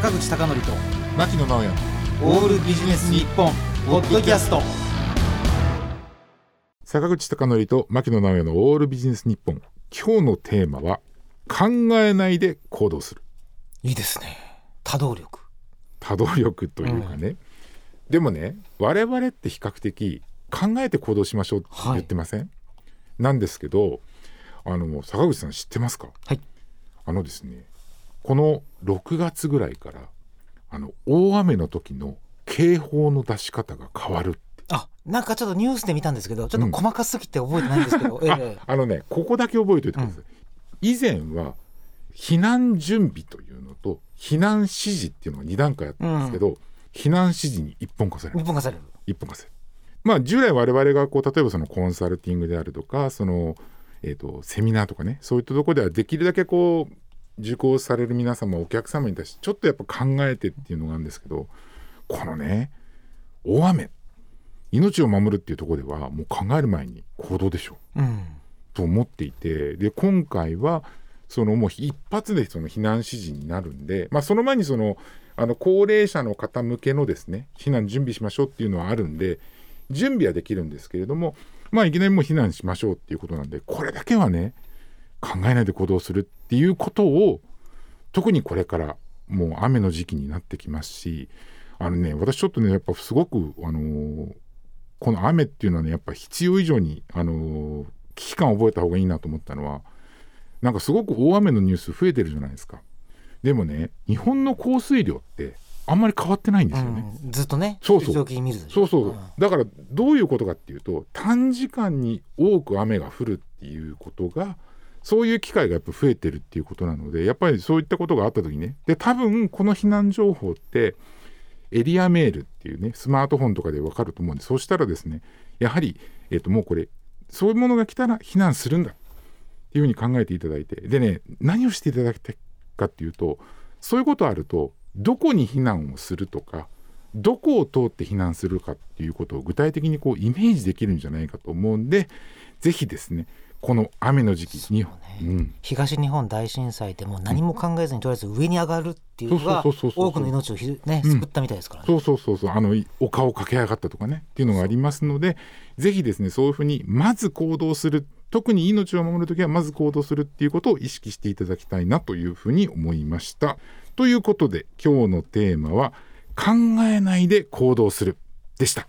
坂口孝則と牧野直哉。オールビジネス日本ポッドキャスト。坂口孝則と牧野直哉のオールビジネス日本。今日のテーマは考えないで行動する。いいですね。多動力。多動力というかね、でもね我々って比較的考えて行動しましょうって言ってません、なんですけどあの坂口さん知ってますか？はい。あのですねこの6月ぐらいからあの大雨の時の警報の出し方が変わるあなんかちょっとニュースで見たんですけどちょっと細かすぎて覚えてないんですけど、ええ。あのねここだけ覚えておいてください、以前は避難準備というのと避難指示っていうのが2段階あったんですけど、避難指示に一本化される。日本化される。一本化される。まあ従来我々がこう例えばそのコンサルティングであるとかその、えー、とセミナーとかねそういったところではできるだけこう受講される皆様お客様に対してちょっとやっぱ考えてっていうのがあるんですけどこのね大雨命を守るっていうところではもう考える前に行動でしょう。うん。と思っていてで今回はそのもう一発でその避難指示になるんで、まあ、その前にそのあの高齢者の方向けのですね避難準備しましょうっていうのはあるんで準備はできるんですけれども、まあ、いきなりもう避難しましょうっていうことなんでこれだけはね考えないで行動するっていうことを特にこれからもう雨の時期になってきますしあのね私ちょっとねやっぱすごくあのーこの雨っていうのはねやっぱ必要以上にあのー危機感を覚えた方がいいなと思ったのはなんかすごく大雨のニュース増えてるじゃないですか。でもね日本の降水量ってあんまり変わってないんですよね、うんずっとねそうそう。そうそう、ん。だからどういうことかっていうと短時間に多く雨が降るっていうことがそういう機会がやっぱ増えてるっていうことなのでやっぱりそういったことがあった時にね。で多分この避難情報ってエリアメールっていうねスマートフォンとかで分かると思うんでそうしたらですねやはり、えっともうこれそういうものが来たら避難するんだっていうふうに考えていただいてでね何をしていただきたいかっていうとそういうことあるとどこに避難をするとかどこを通って避難するかっていうことを具体的にこうイメージできるんじゃないかと思うんでぜひですねこの雨の時期に、うん、東日本大震災でも何も考えずにとりあえず上に上がるっていうのが多くの命をひねうん。救ったみたいですからね、そうそうそうそう。あのい丘を駆け上がったとかねっていうのがありますのでぜひですねそういうふうにまず行動する特に命を守るときはまず行動するっていうことを意識していただきたいなというふうに思いました。ということで今日のテーマは考えないで行動するでした。